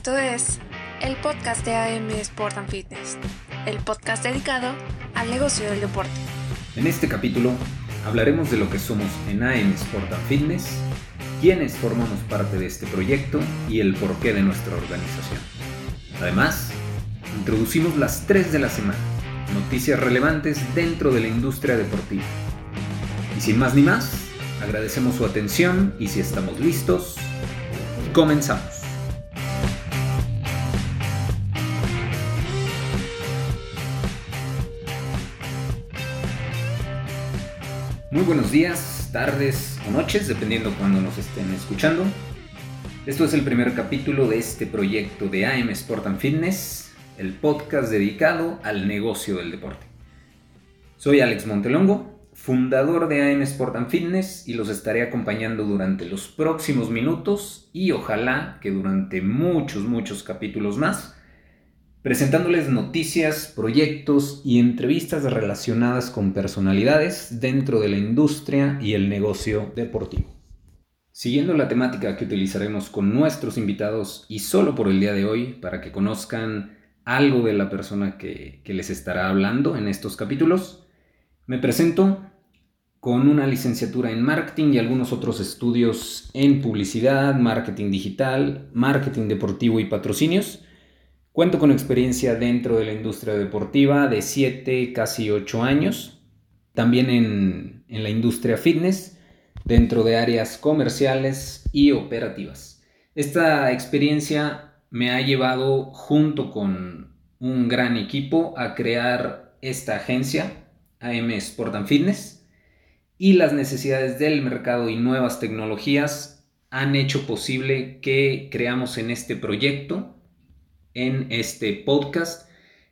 Esto es el podcast de AM Sport and Fitness, el podcast dedicado al negocio del deporte. En este capítulo hablaremos de lo que somos en AM Sport and Fitness, quiénes formamos parte de este proyecto y el porqué de nuestra organización. Además, introducimos las tres de la semana, noticias relevantes dentro de la industria deportiva. Y sin más ni más, agradecemos su atención y si estamos listos, comenzamos. Muy buenos días, tardes o noches, dependiendo cuando nos estén escuchando. Esto es el primer capítulo de este proyecto de AM Sport and Fitness, el podcast dedicado al negocio del deporte. Soy Alex Montelongo, fundador de AM Sport and Fitness y los estaré acompañando durante los próximos minutos y ojalá que durante muchos, muchos capítulos más presentándoles noticias, proyectos y entrevistas relacionadas con personalidades dentro de la industria y el negocio deportivo. Siguiendo la temática que utilizaremos con nuestros invitados y solo por el día de hoy, para que conozcan algo de la persona que, les estará hablando en estos capítulos, me presento con una licenciatura en marketing y algunos otros estudios en publicidad, marketing digital, marketing deportivo y patrocinios Cuento con experiencia dentro de la industria deportiva de 7, casi 8 años. También en, la industria fitness, dentro de áreas comerciales y operativas. Esta experiencia me ha llevado junto con un gran equipo a crear esta agencia, AM Sport and Fitness, y las necesidades del mercado y nuevas tecnologías han hecho posible que creamos en este proyecto en este podcast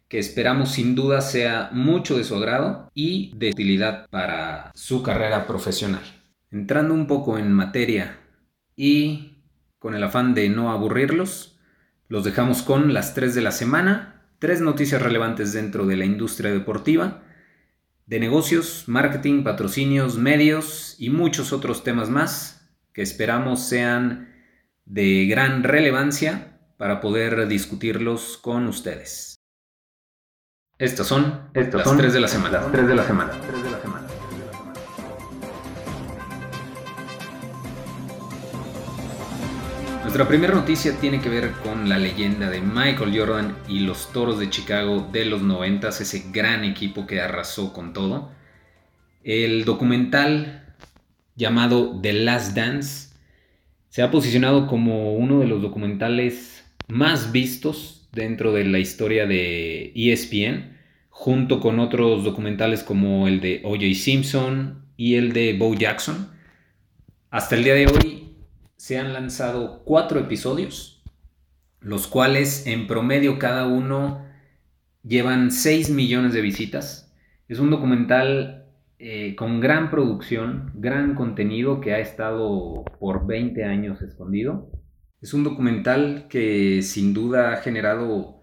que esperamos sin duda sea mucho de su agrado y de utilidad para su carrera profesional. Entrando un poco en materia y con el afán de no aburrirlos, los dejamos con las tres de la semana, tres noticias relevantes dentro de la industria deportiva, de negocios, marketing, patrocinios, medios y muchos otros temas más que esperamos sean de gran relevancia para poder discutirlos con ustedes. Estas son Estas las tres de la semana. Las tres de la semana. Nuestra primera noticia tiene que ver con la leyenda de Michael Jordan y los Toros de Chicago de los 90, ese gran equipo que arrasó con todo. El documental llamado The Last Dance se ha posicionado como uno de los documentales más vistos dentro de la historia de ESPN, junto con otros documentales como el de O.J. Simpson y el de Bo Jackson. Hasta el día de hoy se han lanzado cuatro episodios, los cuales en promedio cada uno llevan 6 millones de visitas. Es un documental eh, con gran producción, gran contenido que ha estado por 20 años escondido es un documental que sin duda ha generado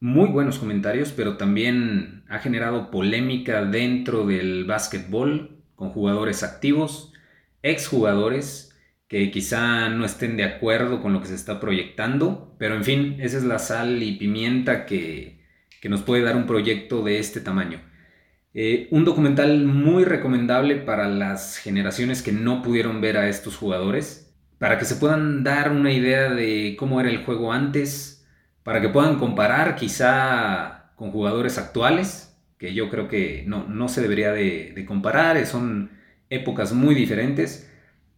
muy buenos comentarios, pero también ha generado polémica dentro del básquetbol con jugadores activos, exjugadores que quizá no estén de acuerdo con lo que se está proyectando, pero en fin, esa es la sal y pimienta que, nos puede dar un proyecto de este tamaño. Eh, un documental muy recomendable para las generaciones que no pudieron ver a estos jugadores para que se puedan dar una idea de cómo era el juego antes, para que puedan comparar quizá con jugadores actuales, que yo creo que no, se debería de, comparar, son épocas muy diferentes,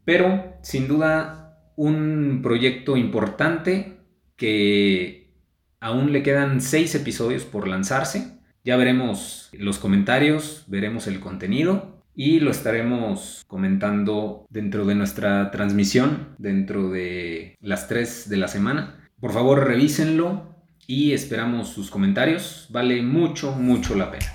pero sin duda un proyecto importante que aún le quedan seis episodios por lanzarse. Ya veremos los comentarios, veremos el contenido y lo estaremos comentando dentro de nuestra transmisión, dentro de las 3 de la semana. Por favor, revísenlo y esperamos sus comentarios. Vale mucho, mucho la pena.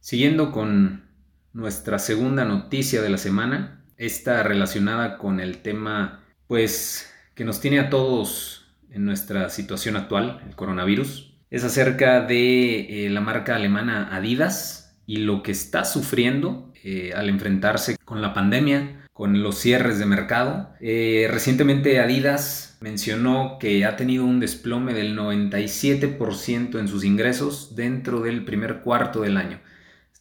Siguiendo con nuestra segunda noticia de la semana, esta relacionada con el tema, pues, que nos tiene a todos en nuestra situación actual, el coronavirus. Es acerca de eh, la marca alemana Adidas y lo que está sufriendo eh, al enfrentarse con la pandemia, con los cierres de mercado. Eh, recientemente Adidas mencionó que ha tenido un desplome del 97% en sus ingresos dentro del primer cuarto del año.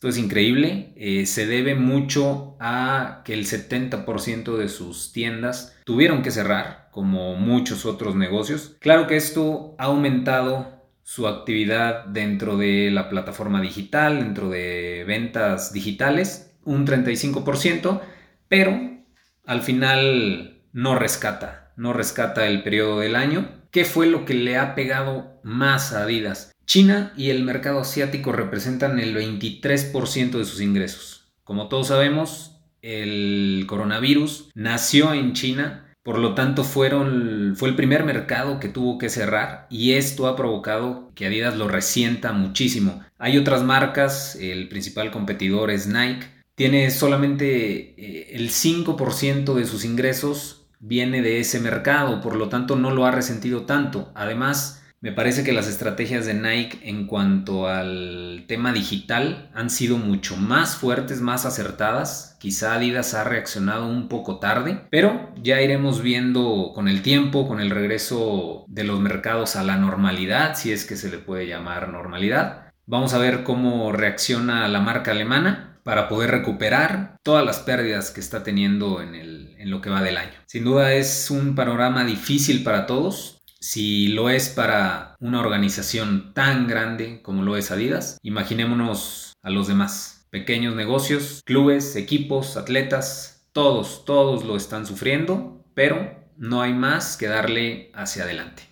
Esto es increíble, eh, se debe mucho a que el 70% de sus tiendas tuvieron que cerrar, como muchos otros negocios. Claro que esto ha aumentado su actividad dentro de la plataforma digital, dentro de ventas digitales, un 35%, pero al final no rescata, no rescata el periodo del año. ¿Qué fue lo que le ha pegado más a Adidas? China y el mercado asiático representan el 23% de sus ingresos. Como todos sabemos, el coronavirus nació en China, por lo tanto fueron, fue el primer mercado que tuvo que cerrar y esto ha provocado que Adidas lo resienta muchísimo. Hay otras marcas, el principal competidor es Nike, tiene solamente eh, el 5% de sus ingresos viene de ese mercado, por lo tanto no lo ha resentido tanto. Además, me parece que las estrategias de Nike en cuanto al tema digital han sido mucho más fuertes, más acertadas. Quizá Adidas ha reaccionado un poco tarde, pero ya iremos viendo con el tiempo, con el regreso de los mercados a la normalidad, si es que se le puede llamar normalidad. Vamos a ver cómo reacciona la marca alemana para poder recuperar todas las pérdidas que está teniendo en, lo que va del año. Sin duda es un panorama difícil para todos si lo es para una organización tan grande como lo es Adidas, imaginémonos a los demás. Pequeños negocios, clubes, equipos, atletas, todos, todos lo están sufriendo, pero no hay más que darle hacia adelante.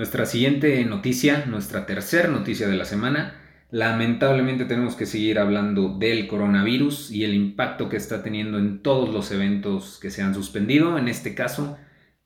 Nuestra siguiente noticia, nuestra tercera noticia de la semana, lamentablemente tenemos que seguir hablando del coronavirus y el impacto que está teniendo en todos los eventos que se han suspendido, en este caso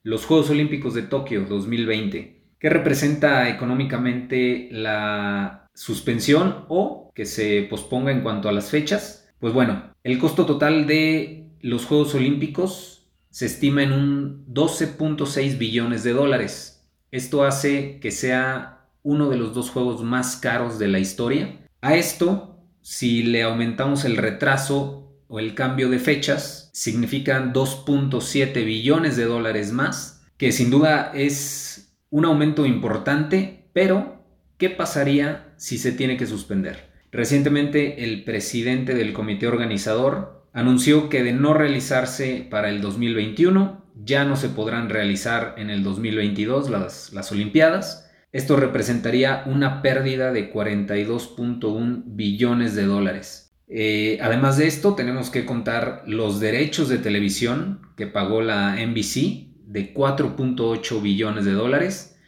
los Juegos Olímpicos de Tokio 2020, que representa económicamente la suspensión o que se posponga en cuanto a las fechas. Pues bueno, el costo total de los Juegos Olímpicos se estima en un 12.6 billones de dólares, esto hace que sea uno de los dos juegos más caros de la historia. A esto, si le aumentamos el retraso o el cambio de fechas, significan 2.7 billones de dólares más, que sin duda es un aumento importante, pero ¿qué pasaría si se tiene que suspender? Recientemente el presidente del comité organizador anunció que de no realizarse para el 2021, ya no se podrán realizar en el 2022 las, las Olimpiadas. Esto representaría una pérdida de 42.1 billones de dólares. Eh, además de esto, tenemos que contar los derechos de televisión que pagó la NBC de 4.8 billones de dólares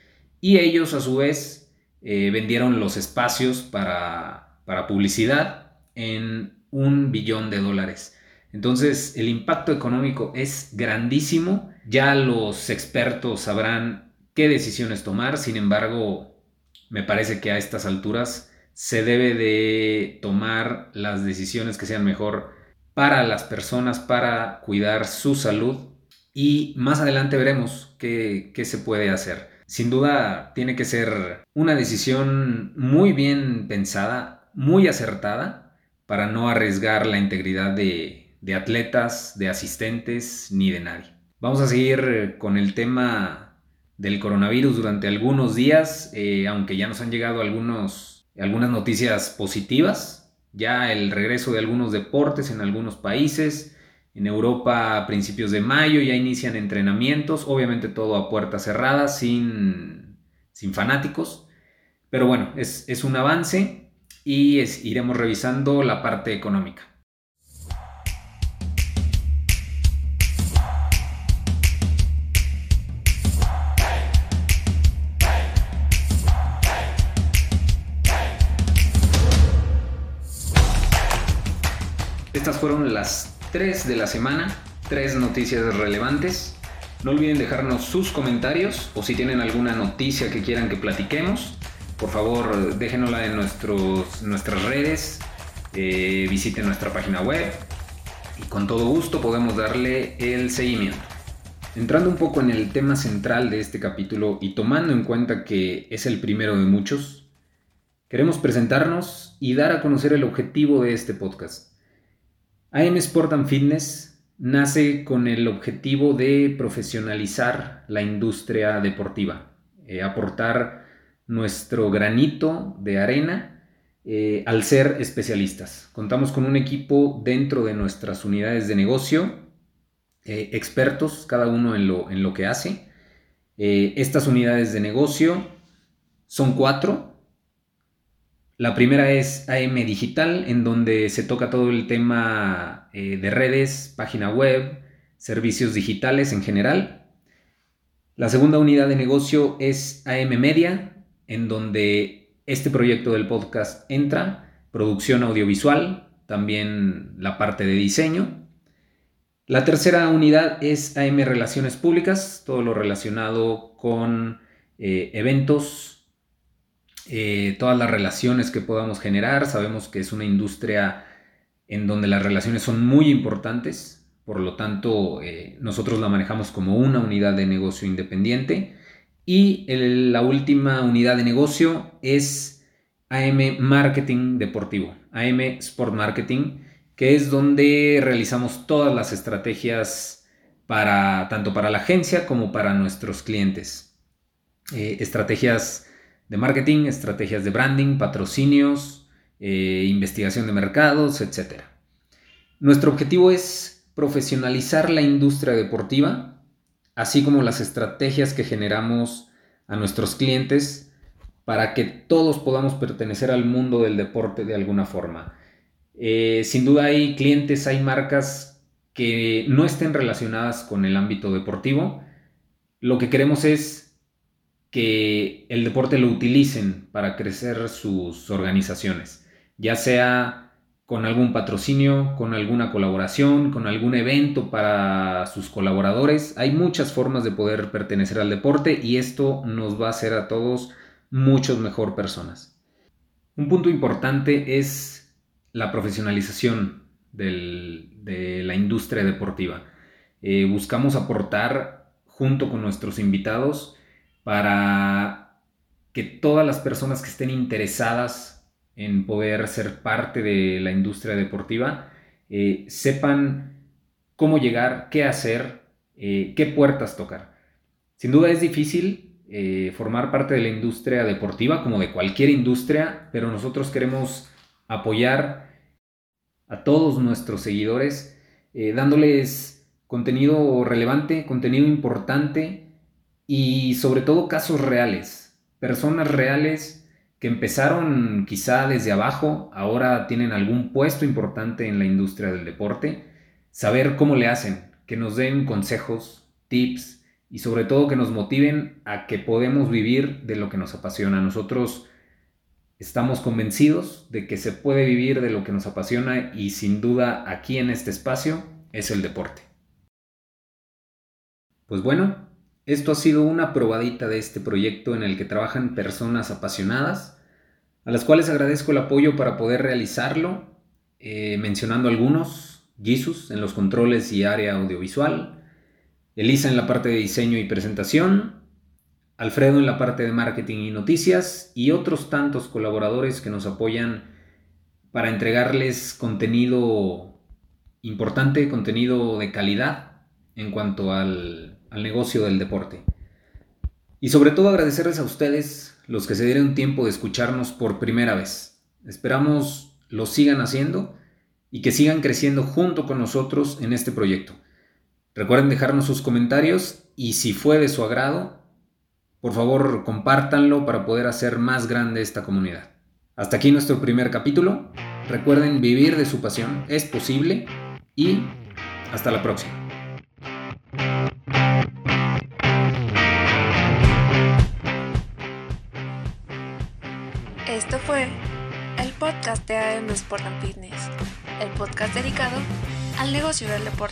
y ellos a su vez eh, vendieron los espacios para, para publicidad en un billón de dólares. Entonces, el impacto económico es grandísimo. Ya los expertos sabrán qué decisiones tomar. Sin embargo, me parece que a estas alturas se debe de tomar las decisiones que sean mejor para las personas, para cuidar su salud. Y más adelante veremos qué, qué se puede hacer. Sin duda tiene que ser una decisión muy bien pensada, muy acertada, para no arriesgar la integridad de, de atletas, de asistentes, ni de nadie. Vamos a seguir eh, con el tema del coronavirus durante algunos días, eh, aunque ya nos han llegado algunas noticias positivas, ya el regreso de algunos deportes en algunos países, en Europa a principios de mayo ya inician entrenamientos, obviamente todo a puertas cerradas, sin, sin fanáticos, pero bueno, es, un avance y iremos revisando la parte económica. Fueron las tres de la semana, tres noticias relevantes. No olviden dejarnos sus comentarios o si tienen alguna noticia que quieran que platiquemos. por favor déjenosla en nuestros, nuestras redes, eh, visiten nuestra página web y con todo gusto podemos darle el seguimiento. Entrando un poco en el tema central de este capítulo y tomando en cuenta que es el primero de muchos, queremos presentarnos y dar a conocer el objetivo de este podcast. AM Sport and Fitness nace con el objetivo de profesionalizar la industria deportiva, eh, aportar nuestro granito de arena eh, al ser especialistas. Contamos con un equipo dentro de nuestras unidades de negocio eh, expertos, cada uno en lo, en lo que hace. Estas unidades de negocio son cuatro. La primera es AM Digital, en donde se toca todo el tema eh, de redes, página web, servicios digitales en general. La segunda unidad de negocio es AM Media, en donde este proyecto del podcast entra, producción audiovisual, también la parte de diseño. La tercera unidad es AM Relaciones Públicas, todo lo relacionado con eh, eventos, eh, todas las relaciones que podamos generar. Sabemos que es una industria en donde las relaciones son muy importantes, por lo tanto eh, nosotros la manejamos como una unidad de negocio independiente. Y la última unidad de negocio es AM Marketing Deportivo, AM Sport Marketing que es donde realizamos todas las estrategias para tanto para la agencia como para nuestros clientes. Eh, estrategias de marketing, estrategias de branding, patrocinios, eh, investigación de mercados, etc. Nuestro objetivo es profesionalizar la industria deportiva, así como las estrategias que generamos a nuestros clientes para que todos podamos pertenecer al mundo del deporte de alguna forma. Eh, sin duda hay clientes, hay marcas que no estén relacionadas con el ámbito deportivo. Lo que queremos es que el deporte lo utilicen para crecer sus organizaciones, ya sea con algún patrocinio, con alguna colaboración, con algún evento para sus colaboradores. Hay muchas formas de poder pertenecer al deporte y esto nos va a hacer a todos muchos mejor personas. Un punto importante es la profesionalización de la industria deportiva. Eh, buscamos aportar junto con nuestros invitados para que todas las personas que estén interesadas en poder ser parte de la industria deportiva eh, sepan cómo llegar, qué hacer, eh, qué puertas tocar. Sin duda es difícil formar parte de la industria deportiva como de cualquier industria, pero nosotros queremos apoyar a todos nuestros seguidores, eh, dándoles contenido relevante, contenido importante y sobre todo casos reales, personas reales que empezaron quizá desde abajo, ahora tienen algún puesto importante en la industria del deporte, saber cómo le hacen, que nos den consejos, tips y sobre todo que nos motiven a que podemos vivir de lo que nos apasiona. Nosotros Estamos convencidos de que se puede vivir de lo que nos apasiona y sin duda aquí en este espacio es el deporte. Pues bueno, esto ha sido una probadita de este proyecto en el que trabajan personas apasionadas, a las cuales agradezco el apoyo para poder realizarlo, eh, mencionando algunos, Jesus en los controles y área audiovisual, Elisa en la parte de diseño y presentación, Alfredo en la parte de marketing y noticias y otros tantos colaboradores que nos apoyan para entregarles contenido importante, contenido de calidad en cuanto al, negocio del deporte. Y sobre todo agradecerles a ustedes los que se dieron tiempo de escucharnos por primera vez. Esperamos lo sigan haciendo y que sigan creciendo junto con nosotros en este proyecto. Recuerden dejarnos sus comentarios y si fue de su agrado, por favor, compártanlo para poder hacer más grande esta comunidad. Hasta aquí nuestro primer capítulo. Recuerden vivir de su pasión, es posible y hasta la próxima. Esto fue el podcast de AM Sport and Fitness, el podcast dedicado al negocio del deporte.